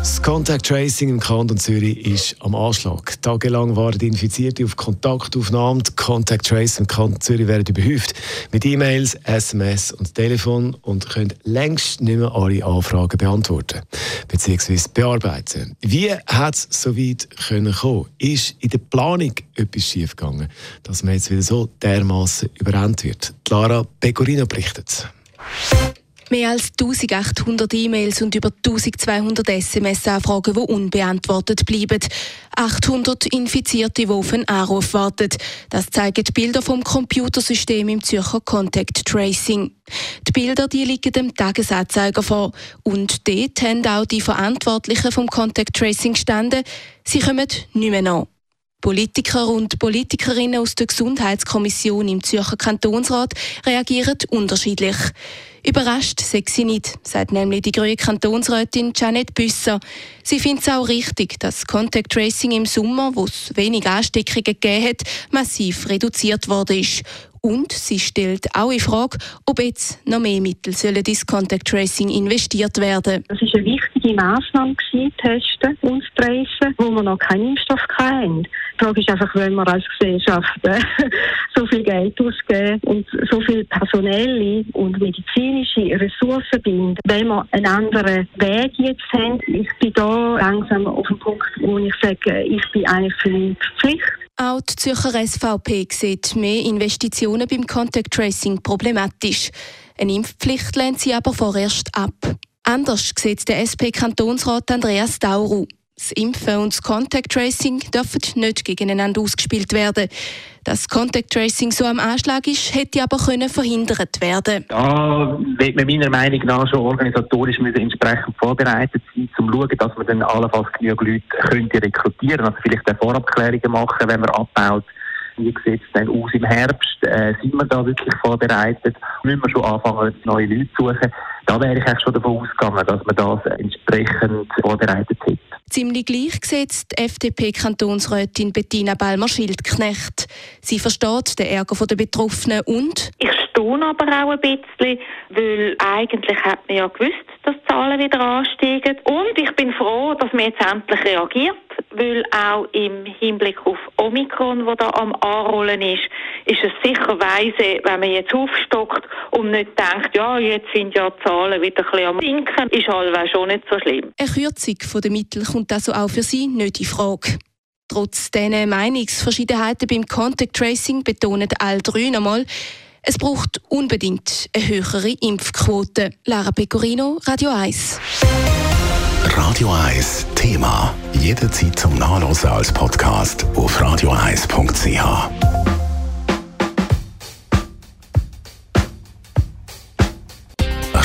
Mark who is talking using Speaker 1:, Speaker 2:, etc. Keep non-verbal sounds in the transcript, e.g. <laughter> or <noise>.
Speaker 1: Das Contact Tracing im Kanton Zürich ist am Anschlag. Tagelang waren Infizierte auf Kontaktaufnahmen. Die Contact Tracing im Kanton Zürich werden überhäuft mit E-Mails, SMS und Telefon und können längst nicht mehr alle Anfragen beantworten bzw. bearbeiten. Wie hat es so weit können kommen? Ist in der Planung etwas schiefgegangen, dass man jetzt wieder so dermaßen überrannt wird? Clara Pecorino berichtet.
Speaker 2: Mehr als 1800 E-Mails und über 1200 SMS-Anfragen, die unbeantwortet bleiben. 800 Infizierte, die auf einen Anruf warten. Das zeigen die Bilder vom Computersystem im Zürcher Contact Tracing. Die Bilder die liegen dem Tagesanzeiger vor. Und dort haben auch die Verantwortlichen vom Contact Tracing gestanden. Sie kommen nicht mehr nach. Politiker und Politikerinnen aus der Gesundheitskommission im Zürcher Kantonsrat reagieren unterschiedlich. Überrascht sei sie nicht, sagt nämlich die grüne Kantonsrätin Janet Büsser. Sie findet es auch richtig, dass Contact Tracing im Sommer, wo es wenig Ansteckungen gegeben hat, massiv reduziert worden ist. Und sie stellt auch in Frage, ob jetzt noch mehr Mittel sollen ins Contact Tracing investiert werden.
Speaker 3: Das ist eine wichtige Maßnahme gewesen, testen und tracen, wo wir noch keinen Impfstoff hatten. Die Frage ist einfach, wenn wir als Gesellschaft äh, <laughs> so viel Geld ausgeben und so viel personelle und medizinische Ressourcen binden, wenn wir einen anderen Weg jetzt haben. Ich bin da langsam auf dem Punkt, wo ich sage, ich bin eigentlich für die Pflicht
Speaker 2: auch die Zürcher SVP sieht mehr Investitionen beim Contact Tracing problematisch. Eine Impfpflicht lehnt sie aber vorerst ab. Anders sieht der SP-Kantonsrat Andreas Dauru. Das Impfen und das Contact Tracing dürfen nicht gegeneinander ausgespielt werden. Dass Contact Tracing so am Anschlag ist, hätte aber können verhindert werden.
Speaker 4: Da wird man meiner Meinung nach schon organisatorisch entsprechend vorbereitet sein, um zu schauen, dass man dann allenfalls genug Leute könnte rekrutieren, also vielleicht Vorabklärungen machen, wenn man abbaut. Wie sieht es denn aus im Herbst? Äh, sind wir da wirklich vorbereitet? Müssen wir schon anfangen, neue Leute zu suchen? Da wäre ich eigentlich schon davon ausgegangen, dass man das entsprechend vorbereitet hätte.
Speaker 2: Ziemlich gleich sieht FDP-Kantonsrätin Bettina Balmer-Schildknecht. Sie versteht den Ärger der Betroffenen und
Speaker 5: ich stehe aber auch ein bisschen, weil eigentlich hat man ja gewusst, Zahlen wieder ansteigen. Und ich bin froh, dass man jetzt endlich reagiert, weil auch im Hinblick auf Omikron, wo da am Anrollen ist, ist es sicher weise, wenn man jetzt aufstockt und nicht denkt, ja, jetzt sind ja die Zahlen wieder ein bisschen am sinken, ist halt schon nicht so schlimm.
Speaker 2: Eine Kürzung der Mittel kommt also auch für Sie nicht in Frage. Trotz dieser Meinungsverschiedenheiten beim Contact Tracing betonen alle drei nochmal, es braucht unbedingt eine höhere Impfquote. Lara Pecorino, Radio 1.
Speaker 6: Radio 1 Thema. Jederzeit zum Nachlesen als Podcast auf radio1.ch.